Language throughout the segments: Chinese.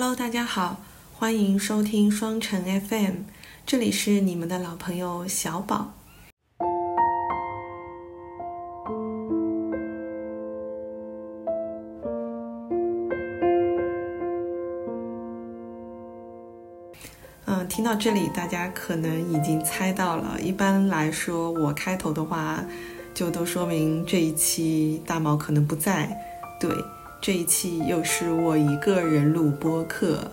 Hello，大家好，欢迎收听双城 FM，这里是你们的老朋友小宝。嗯，听到这里，大家可能已经猜到了。一般来说，我开头的话就都说明这一期大毛可能不在。对，这一期又是我一个人录播客。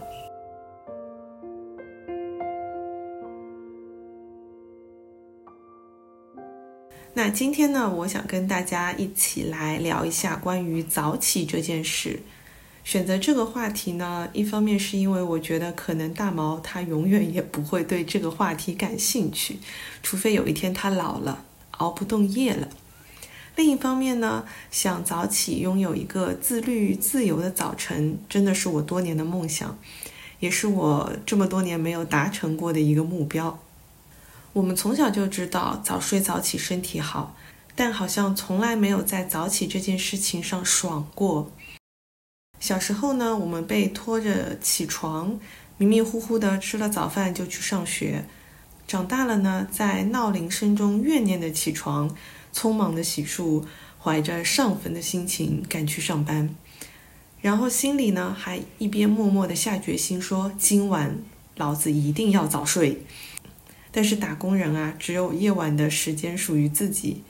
那今天呢，我想跟大家一起来聊一下关于早起这件事。选择这个话题呢，一方面是因为我觉得可能大毛他永远也不会对这个话题感兴趣，除非有一天他老了，熬不动夜了。另一方面呢，想早起拥有一个自律自由的早晨，真的是我多年的梦想，也是我这么多年没有达成过的一个目标。我们从小就知道早睡早起身体好，但好像从来没有在早起这件事情上爽过。小时候呢，我们被拖着起床，迷迷糊糊的吃了早饭就去上学。长大了呢，在闹铃声中怨念的起床，匆忙的洗漱，怀着上坟的心情赶去上班，然后心里呢还一边默默的下决心说：“今晚老子一定要早睡。”但是打工人啊，只有夜晚的时间属于自己。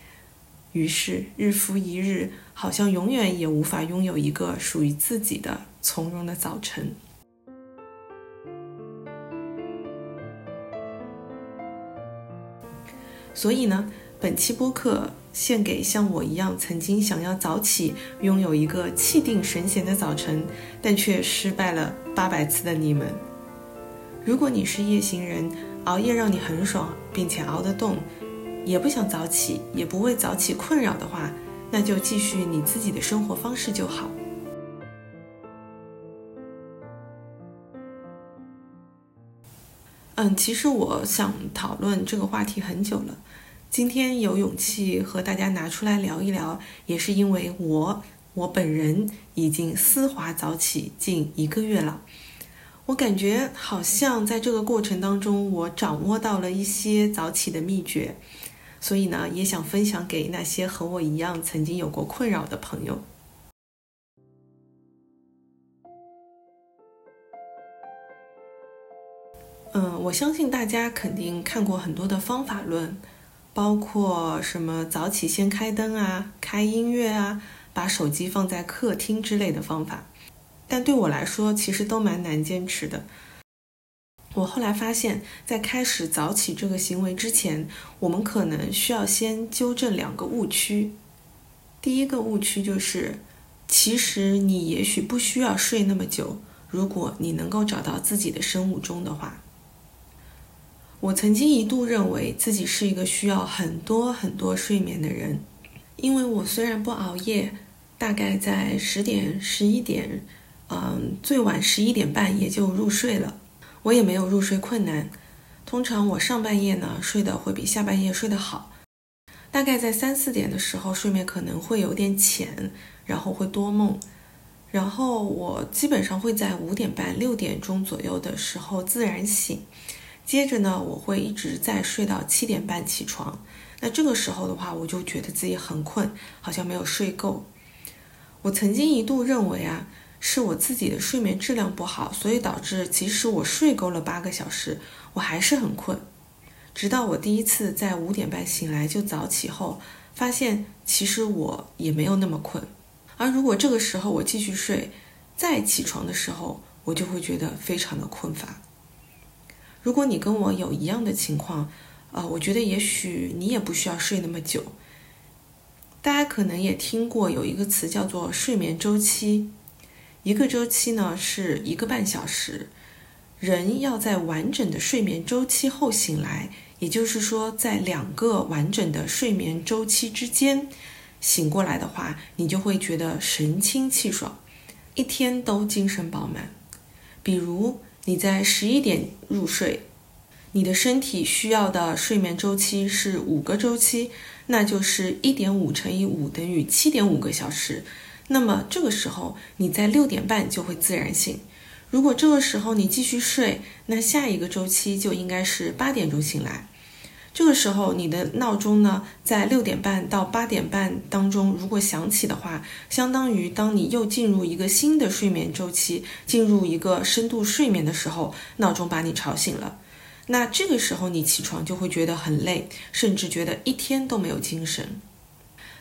于是日复一日，好像永远也无法拥有一个属于自己的从容的早晨。所以呢，本期播客献给像我一样曾经想要早起，拥有一个气定神闲的早晨，但却失败了八百次的你们。如果你是夜行人，熬夜让你很爽，并且熬得动。也不想早起，也不为早起困扰的话，那就继续你自己的生活方式就好。嗯，其实我想讨论这个话题很久了，今天有勇气和大家拿出来聊一聊，也是因为我我本人已经丝滑早起近一个月了，我感觉好像在这个过程当中，我掌握到了一些早起的秘诀。所以呢，也想分享给那些和我一样曾经有过困扰的朋友。嗯，我相信大家肯定看过很多的方法论，包括什么早起先开灯啊、开音乐啊、把手机放在客厅之类的方法，但对我来说，其实都蛮难坚持的。我后来发现，在开始早起这个行为之前，我们可能需要先纠正两个误区。第一个误区就是，其实你也许不需要睡那么久，如果你能够找到自己的生物钟的话。我曾经一度认为自己是一个需要很多很多睡眠的人，因为我虽然不熬夜，大概在十点、十一点，嗯，最晚十一点半也就入睡了。我也没有入睡困难，通常我上半夜呢睡得会比下半夜睡得好，大概在三四点的时候睡眠可能会有点浅，然后会多梦，然后我基本上会在五点半六点钟左右的时候自然醒，接着呢我会一直在睡到七点半起床，那这个时候的话我就觉得自己很困，好像没有睡够，我曾经一度认为啊。是我自己的睡眠质量不好，所以导致即使我睡够了八个小时，我还是很困。直到我第一次在五点半醒来就早起后，发现其实我也没有那么困。而如果这个时候我继续睡，再起床的时候，我就会觉得非常的困乏。如果你跟我有一样的情况，呃，我觉得也许你也不需要睡那么久。大家可能也听过有一个词叫做睡眠周期。一个周期呢是一个半小时，人要在完整的睡眠周期后醒来，也就是说，在两个完整的睡眠周期之间醒过来的话，你就会觉得神清气爽，一天都精神饱满。比如你在十一点入睡，你的身体需要的睡眠周期是五个周期，那就是一点五乘以五等于七点五个小时。那么这个时候，你在六点半就会自然醒。如果这个时候你继续睡，那下一个周期就应该是八点钟醒来。这个时候，你的闹钟呢，在六点半到八点半当中，如果响起的话，相当于当你又进入一个新的睡眠周期，进入一个深度睡眠的时候，闹钟把你吵醒了。那这个时候你起床就会觉得很累，甚至觉得一天都没有精神。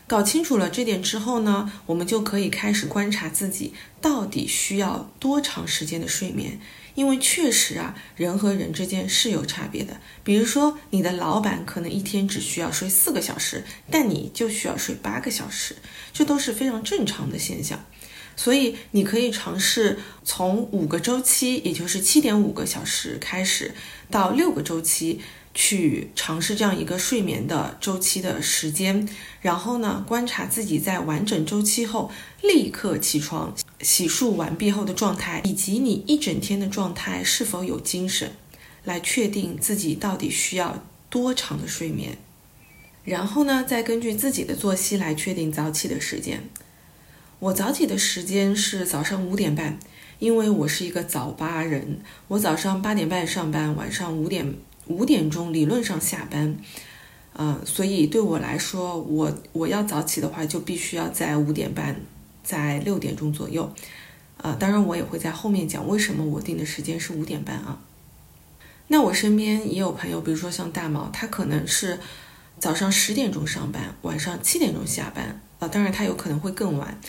搞清楚了这点之后呢，我们就可以开始观察自己到底需要多长时间的睡眠。因为确实啊，人和人之间是有差别的。比如说，你的老板可能一天只需要睡四个小时，但你就需要睡八个小时，这都是非常正常的现象。所以，你可以尝试从五个周期，也就是七点五个小时开始，到六个周期。去尝试这样一个睡眠的周期的时间，然后呢，观察自己在完整周期后立刻起床、洗漱完毕后的状态，以及你一整天的状态是否有精神，来确定自己到底需要多长的睡眠。然后呢，再根据自己的作息来确定早起的时间。我早起的时间是早上五点半，因为我是一个早八人，我早上八点半上班，晚上五点。五点钟理论上下班，呃，所以对我来说，我我要早起的话，就必须要在五点半，在六点钟左右，呃，当然我也会在后面讲为什么我定的时间是五点半啊。那我身边也有朋友，比如说像大毛，他可能是早上十点钟上班，晚上七点钟下班，啊，当然他有可能会更晚。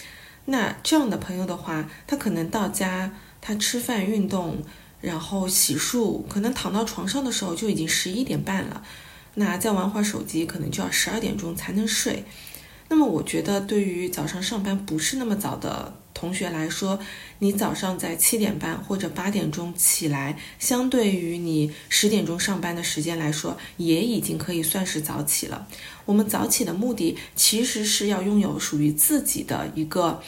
那这样的朋友的话，他可能到家，他吃饭、运动。然后洗漱，可能躺到床上的时候就已经十一点半了，那再玩会儿手机，可能就要十二点钟才能睡。那么我觉得，对于早上上班不是那么早的同学来说，你早上在七点半或者八点钟起来，相对于你十点钟上班的时间来说，也已经可以算是早起了。我们早起的目的，其实是要拥有属于自己的一个。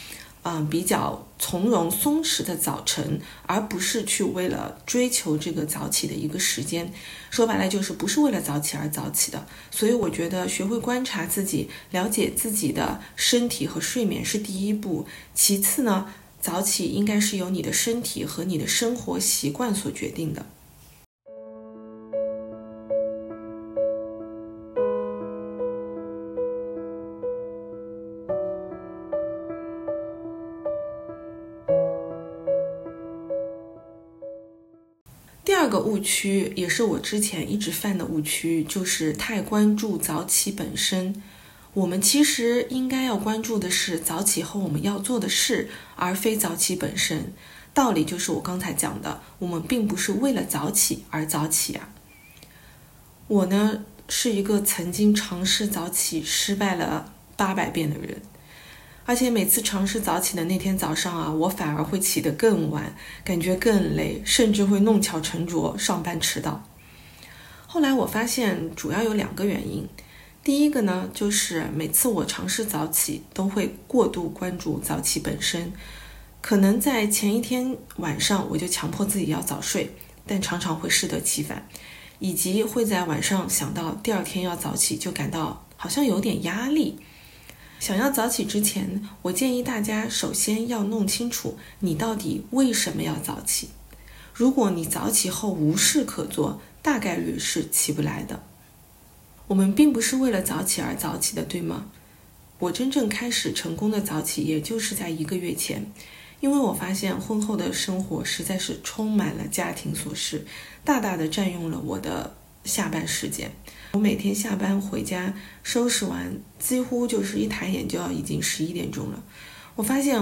嗯，比较从容松弛的早晨，而不是去为了追求这个早起的一个时间。说白了，就是不是为了早起而早起的。所以，我觉得学会观察自己，了解自己的身体和睡眠是第一步。其次呢，早起应该是由你的身体和你的生活习惯所决定的。个误区也是我之前一直犯的误区，就是太关注早起本身。我们其实应该要关注的是早起后我们要做的事，而非早起本身。道理就是我刚才讲的，我们并不是为了早起而早起啊。我呢是一个曾经尝试早起失败了八百遍的人。而且每次尝试早起的那天早上啊，我反而会起得更晚，感觉更累，甚至会弄巧成拙，上班迟到。后来我发现主要有两个原因，第一个呢，就是每次我尝试早起都会过度关注早起本身，可能在前一天晚上我就强迫自己要早睡，但常常会适得其反，以及会在晚上想到第二天要早起，就感到好像有点压力。想要早起之前，我建议大家首先要弄清楚你到底为什么要早起。如果你早起后无事可做，大概率是起不来的。我们并不是为了早起而早起的，对吗？我真正开始成功的早起，也就是在一个月前，因为我发现婚后的生活实在是充满了家庭琐事，大大的占用了我的下班时间。我每天下班回家收拾完，几乎就是一抬眼就要已经十一点钟了。我发现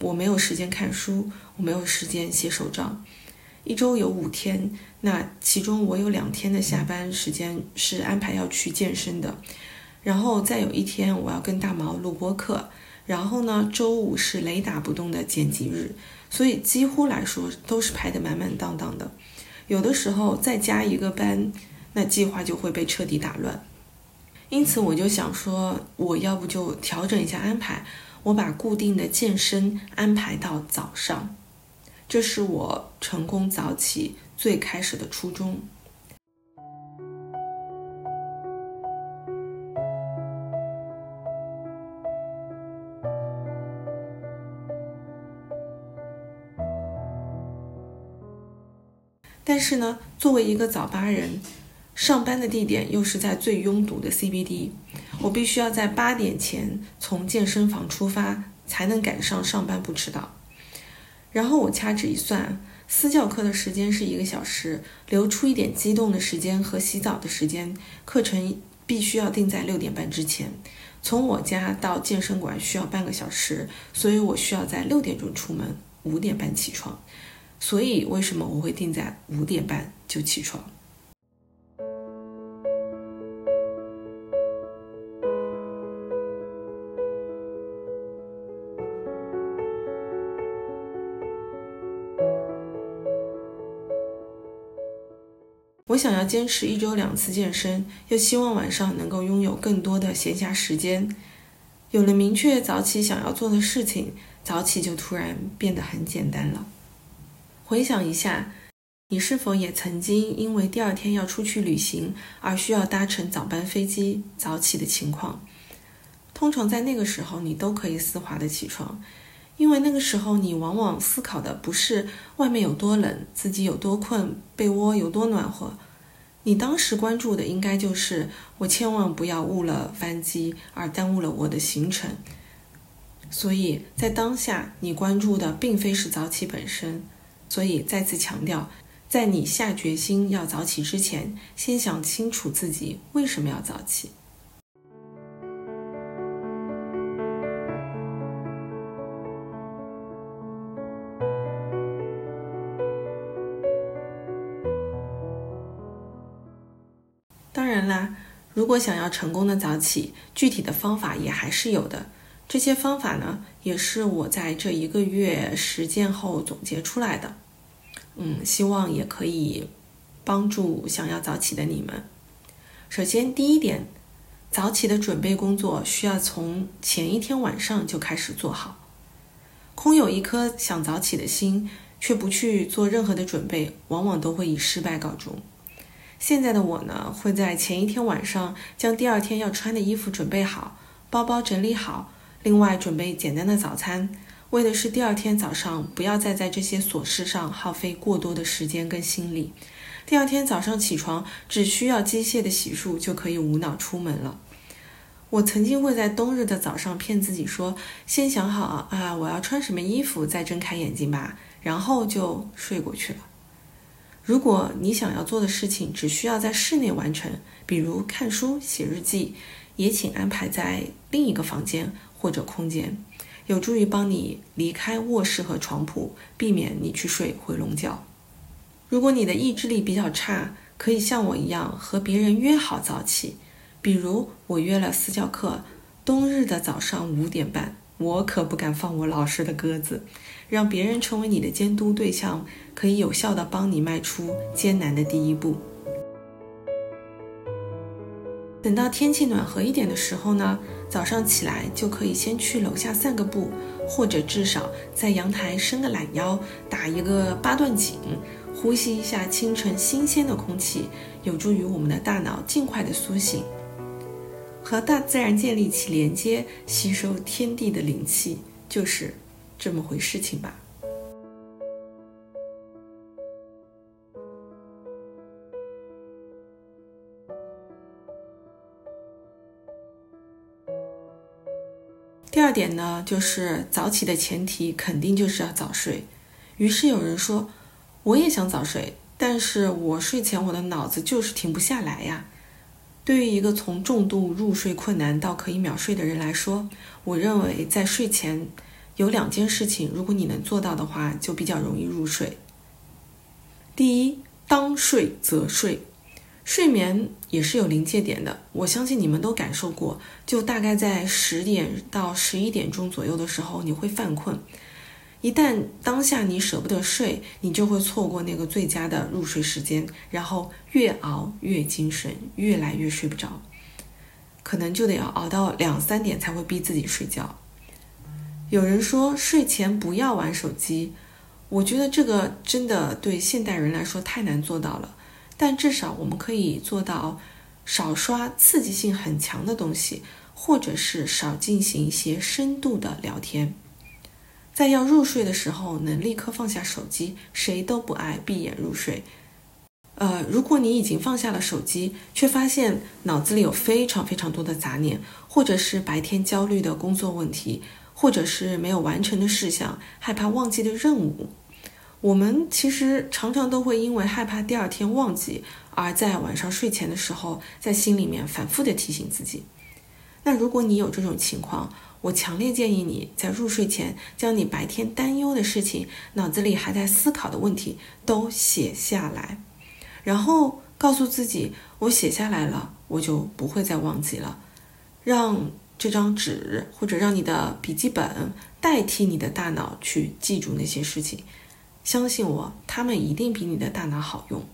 我没有时间看书，我没有时间写手账。一周有五天，那其中我有两天的下班时间是安排要去健身的，然后再有一天我要跟大毛录播课，然后呢周五是雷打不动的剪辑日，所以几乎来说都是排得满满当当的。有的时候再加一个班。那计划就会被彻底打乱，因此我就想说，我要不就调整一下安排，我把固定的健身安排到早上，这是我成功早起最开始的初衷。但是呢，作为一个早八人，上班的地点又是在最拥堵的 CBD，我必须要在八点前从健身房出发，才能赶上上班不迟到。然后我掐指一算，私教课的时间是一个小时，留出一点激动的时间和洗澡的时间，课程必须要定在六点半之前。从我家到健身馆需要半个小时，所以我需要在六点钟出门，五点半起床。所以，为什么我会定在五点半就起床？想要坚持一周两次健身，又希望晚上能够拥有更多的闲暇时间。有了明确早起想要做的事情，早起就突然变得很简单了。回想一下，你是否也曾经因为第二天要出去旅行而需要搭乘早班飞机早起的情况？通常在那个时候，你都可以丝滑的起床，因为那个时候你往往思考的不是外面有多冷，自己有多困，被窝有多暖和，你当时关注的应该就是我千万不要误了班机而耽误了我的行程。所以在当下，你关注的并非是早起本身。所以再次强调，在你下决心要早起之前，先想清楚自己为什么要早起。如果想要成功的早起，具体的方法也还是有的。这些方法呢，也是我在这一个月实践后总结出来的。嗯，希望也可以帮助想要早起的你们。首先，第一点，早起的准备工作需要从前一天晚上就开始做好。空有一颗想早起的心，却不去做任何的准备，往往都会以失败告终。现在的我呢，会在前一天晚上将第二天要穿的衣服准备好，包包整理好。另外，准备简单的早餐，为的是第二天早上不要再在这些琐事上耗费过多的时间跟心力。第二天早上起床，只需要机械的洗漱就可以无脑出门了。我曾经会在冬日的早上骗自己说，先想好啊我要穿什么衣服，再睁开眼睛吧，然后就睡过去了。如果你想要做的事情只需要在室内完成，比如看书、写日记，也请安排在另一个房间。或者空间，有助于帮你离开卧室和床铺，避免你去睡回笼觉。如果你的意志力比较差，可以像我一样和别人约好早起。比如我约了私教课，冬日的早上五点半，我可不敢放我老师的鸽子，让别人成为你的监督对象，可以有效的帮你迈出艰难的第一步。等到天气暖和一点的时候呢？早上起来就可以先去楼下散个步，或者至少在阳台伸个懒腰，打一个八段锦，呼吸一下清晨新鲜的空气，有助于我们的大脑尽快的苏醒，和大自然建立起连接，吸收天地的灵气，就是这么回事情吧。第二点呢，就是早起的前提肯定就是要早睡。于是有人说，我也想早睡，但是我睡前我的脑子就是停不下来呀。对于一个从重度入睡困难到可以秒睡的人来说，我认为在睡前有两件事情，如果你能做到的话，就比较容易入睡。第一，当睡则睡。睡眠也是有临界点的，我相信你们都感受过，就大概在十点到十一点钟左右的时候，你会犯困。一旦当下你舍不得睡，你就会错过那个最佳的入睡时间，然后越熬越精神，越来越睡不着，可能就得要熬到两三点才会逼自己睡觉。有人说睡前不要玩手机，我觉得这个真的对现代人来说太难做到了。但至少我们可以做到少刷刺激性很强的东西，或者是少进行一些深度的聊天。在要入睡的时候，能立刻放下手机，谁都不爱闭眼入睡。呃，如果你已经放下了手机，却发现脑子里有非常非常多的杂念，或者是白天焦虑的工作问题，或者是没有完成的事项，害怕忘记的任务，我们其实常常都会因为害怕第二天忘记，而在晚上睡前的时候，在心里面反复的提醒自己。那如果你有这种情况，我强烈建议你在入睡前，将你白天担忧的事情、脑子里还在思考的问题都写下来。然后告诉自己，我写下来了，我就不会再忘记了。让这张纸或者让你的笔记本代替你的大脑去记住那些事情，相信我，他们一定比你的大脑好用。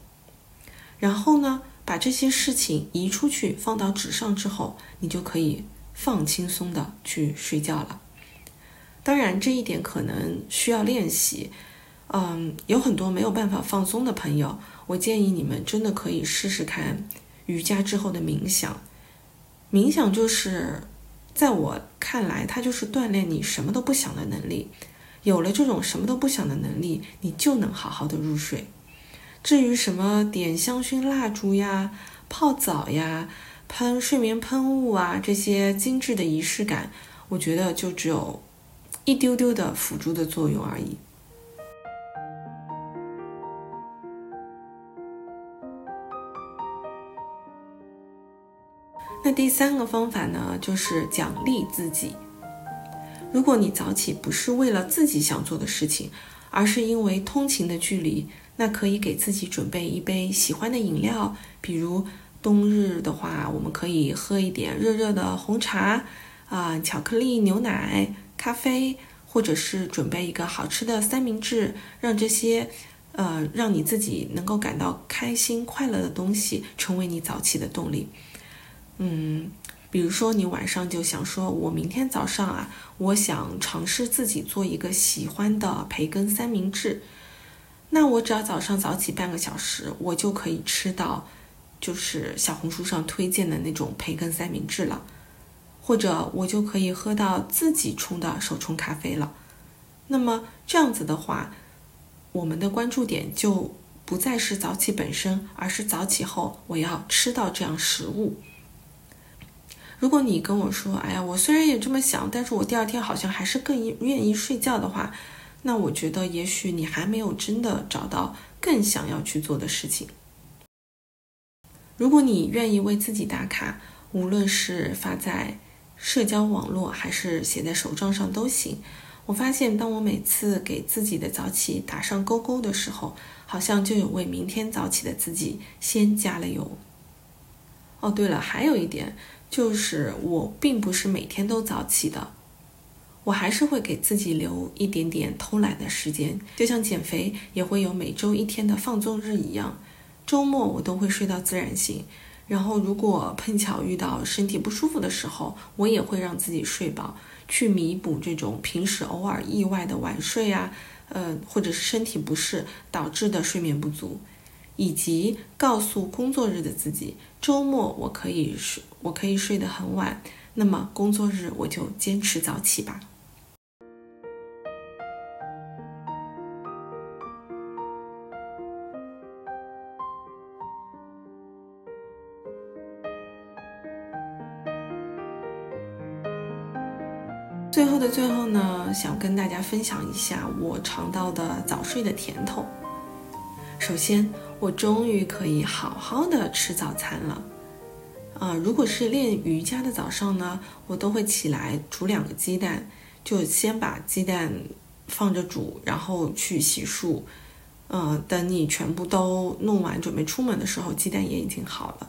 然后呢，把这些事情移出去，放到纸上之后，你就可以放轻松的去睡觉了。当然，这一点可能需要练习。嗯，有很多没有办法放松的朋友。我建议你们真的可以试试看瑜伽之后的冥想。冥想就是在我看来，它就是锻炼你什么都不想的能力。有了这种什么都不想的能力，你就能好好的入睡。至于什么点香薰蜡烛呀、泡澡呀、喷睡眠喷雾啊这些精致的仪式感，我觉得就只有一丢丢的辅助的作用而已。第三个方法呢，就是奖励自己。如果你早起不是为了自己想做的事情，而是因为通勤的距离，那可以给自己准备一杯喜欢的饮料，比如冬日的话，我们可以喝一点热热的红茶，啊，巧克力、牛奶、咖啡，或者是准备一个好吃的三明治，让这些，呃，让你自己能够感到开心快乐的东西，成为你早起的动力。嗯，比如说你晚上就想说，我明天早上啊，我想尝试自己做一个喜欢的培根三明治。那我只要早上早起半个小时，我就可以吃到，就是小红书上推荐的那种培根三明治了，或者我就可以喝到自己冲的手冲咖啡了。那么这样子的话，我们的关注点就不再是早起本身，而是早起后我要吃到这样食物。如果你跟我说，哎呀，我虽然也这么想，但是我第二天好像还是更愿意睡觉的话，那我觉得也许你还没有真的找到更想要去做的事情。如果你愿意为自己打卡，无论是发在社交网络还是写在手账上都行。我发现，当我每次给自己的早起打上勾勾的时候，好像就有为明天早起的自己先加了油。哦，对了，还有一点。就是我并不是每天都早起的，我还是会给自己留一点点偷懒的时间，就像减肥也会有每周一天的放纵日一样，周末我都会睡到自然醒。然后如果碰巧遇到身体不舒服的时候，我也会让自己睡饱，去弥补这种平时偶尔意外的晚睡啊，呃，或者是身体不适导致的睡眠不足。以及告诉工作日的自己，周末我可以睡，我可以睡得很晚，那么工作日我就坚持早起吧。最后的最后呢，想跟大家分享一下我尝到的早睡的甜头。首先。我终于可以好好的吃早餐了，啊，如果是练瑜伽的早上呢，我都会起来煮两个鸡蛋，就先把鸡蛋放着煮，然后去洗漱，嗯，等你全部都弄完准备出门的时候，鸡蛋也已经好了，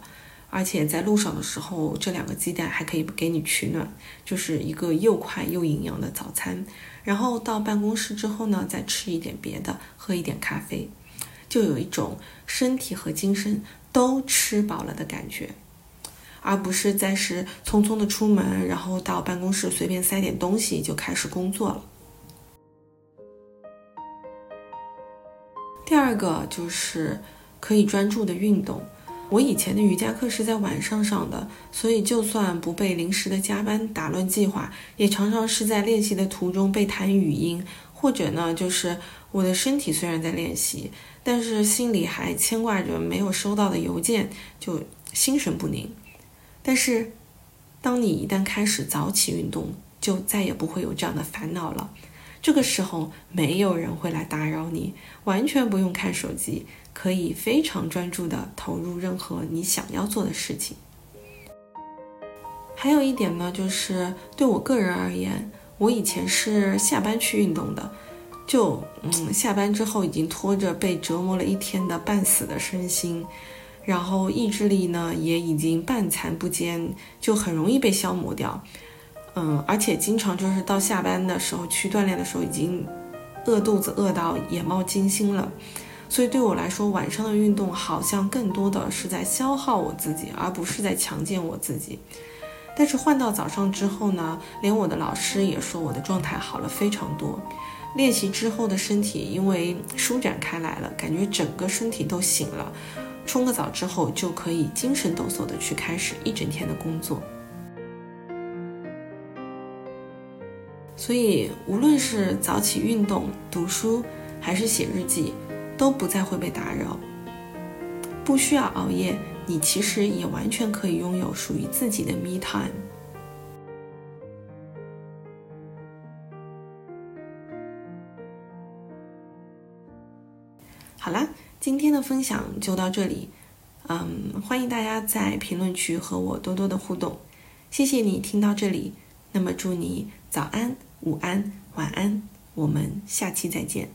而且在路上的时候，这两个鸡蛋还可以给你取暖，就是一个又快又营养的早餐。然后到办公室之后呢，再吃一点别的，喝一点咖啡。就有一种身体和精神都吃饱了的感觉，而不是再是匆匆的出门，然后到办公室随便塞点东西就开始工作了。第二个就是可以专注的运动。我以前的瑜伽课是在晚上上的，所以就算不被临时的加班打乱计划，也常常是在练习的途中被弹语音，或者呢，就是我的身体虽然在练习，但是心里还牵挂着没有收到的邮件，就心神不宁。但是，当你一旦开始早起运动，就再也不会有这样的烦恼了。这个时候，没有人会来打扰你，完全不用看手机，可以非常专注地投入任何你想要做的事情。还有一点呢，就是对我个人而言，我以前是下班去运动的，就嗯，下班之后已经拖着被折磨了一天的半死的身心，然后意志力呢也已经半残不坚，就很容易被消磨掉。嗯，而且经常就是到下班的时候去锻炼的时候，已经饿肚子饿到眼冒金星了。所以对我来说，晚上的运动好像更多的是在消耗我自己，而不是在强健我自己。但是换到早上之后呢，连我的老师也说我的状态好了非常多。练习之后的身体因为舒展开来了，感觉整个身体都醒了。冲个澡之后就可以精神抖擞的去开始一整天的工作。所以，无论是早起运动、读书，还是写日记，都不再会被打扰。不需要熬夜，你其实也完全可以拥有属于自己的 me time。好啦，今天的分享就到这里。嗯，欢迎大家在评论区和我多多的互动。谢谢你听到这里，那么祝你早安。午安，晚安，我们下期再见。